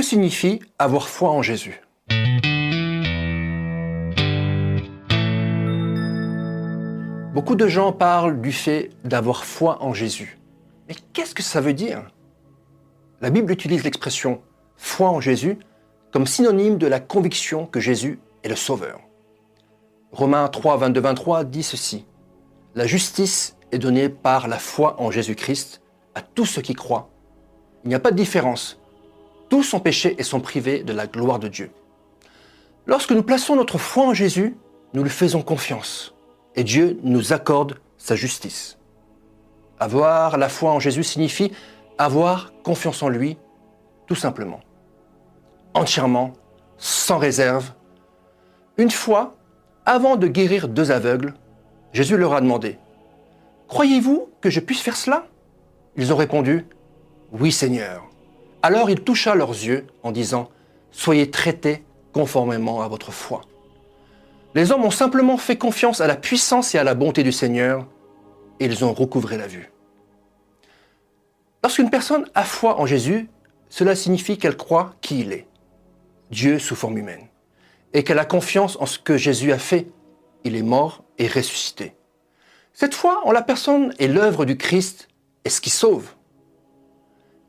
Que signifie avoir foi en Jésus? Beaucoup de gens parlent du fait d'avoir foi en Jésus. Mais qu'est-ce que ça veut dire? La Bible utilise l'expression foi en Jésus comme synonyme de la conviction que Jésus est le Sauveur. Romains 3, 22, 23 dit ceci. La justice est donnée par la foi en Jésus-Christ à tous ceux qui croient. Il n'y a pas de différence tous sont péchés et sont privés de la gloire de Dieu. Lorsque nous plaçons notre foi en Jésus, nous lui faisons confiance et Dieu nous accorde sa justice. Avoir la foi en Jésus signifie avoir confiance en lui, tout simplement. Entièrement, sans réserve. Une fois, avant de guérir deux aveugles, Jésus leur a demandé, Croyez-vous que je puisse faire cela? Ils ont répondu, Oui Seigneur. Alors il toucha leurs yeux en disant, Soyez traités conformément à votre foi. Les hommes ont simplement fait confiance à la puissance et à la bonté du Seigneur et ils ont recouvré la vue. Lorsqu'une personne a foi en Jésus, cela signifie qu'elle croit qui il est, Dieu sous forme humaine, et qu'elle a confiance en ce que Jésus a fait. Il est mort et ressuscité. Cette foi en la personne et l'œuvre du Christ est ce qui sauve.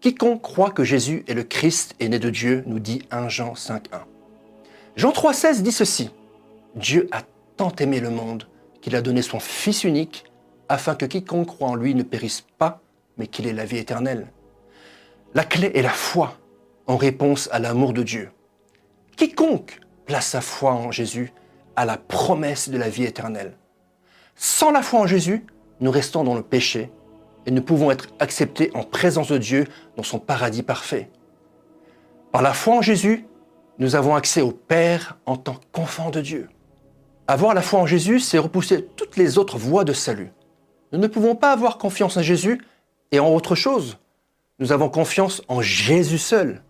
Quiconque croit que Jésus est le Christ et né de Dieu, nous dit 1 Jean 5.1. Jean 3.16 dit ceci. Dieu a tant aimé le monde qu'il a donné son Fils unique afin que quiconque croit en lui ne périsse pas, mais qu'il ait la vie éternelle. La clé est la foi en réponse à l'amour de Dieu. Quiconque place sa foi en Jésus a la promesse de la vie éternelle. Sans la foi en Jésus, nous restons dans le péché et nous pouvons être acceptés en présence de Dieu dans son paradis parfait. Par la foi en Jésus, nous avons accès au Père en tant qu'enfant de Dieu. Avoir la foi en Jésus, c'est repousser toutes les autres voies de salut. Nous ne pouvons pas avoir confiance en Jésus et en autre chose. Nous avons confiance en Jésus seul.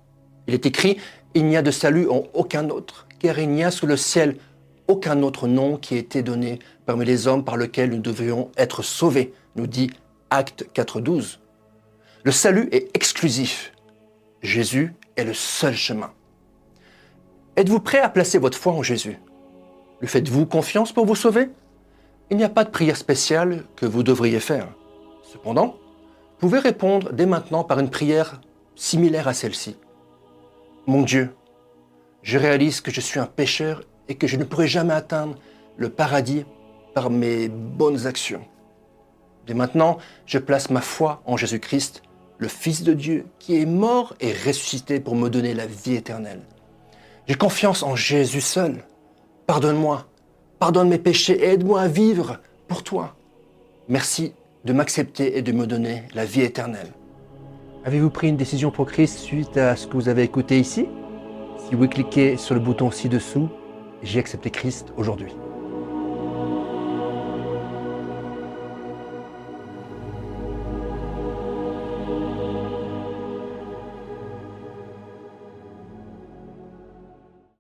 Il est écrit, il n'y a de salut en aucun autre, car il n'y a sous le ciel aucun autre nom qui ait été donné parmi les hommes par lequel nous devrions être sauvés, nous dit Acte 4.12. Le salut est exclusif. Jésus est le seul chemin. Êtes-vous prêt à placer votre foi en Jésus? Lui faites-vous confiance pour vous sauver? Il n'y a pas de prière spéciale que vous devriez faire. Cependant, vous pouvez répondre dès maintenant par une prière similaire à celle-ci. Mon Dieu, je réalise que je suis un pécheur et que je ne pourrai jamais atteindre le paradis par mes bonnes actions. Dès maintenant, je place ma foi en Jésus-Christ, le Fils de Dieu, qui est mort et ressuscité pour me donner la vie éternelle. J'ai confiance en Jésus seul. Pardonne-moi, pardonne mes péchés et aide-moi à vivre pour toi. Merci de m'accepter et de me donner la vie éternelle. Avez-vous pris une décision pour Christ suite à ce que vous avez écouté ici? Si oui, cliquez sur le bouton ci-dessous. J'ai accepté Christ aujourd'hui.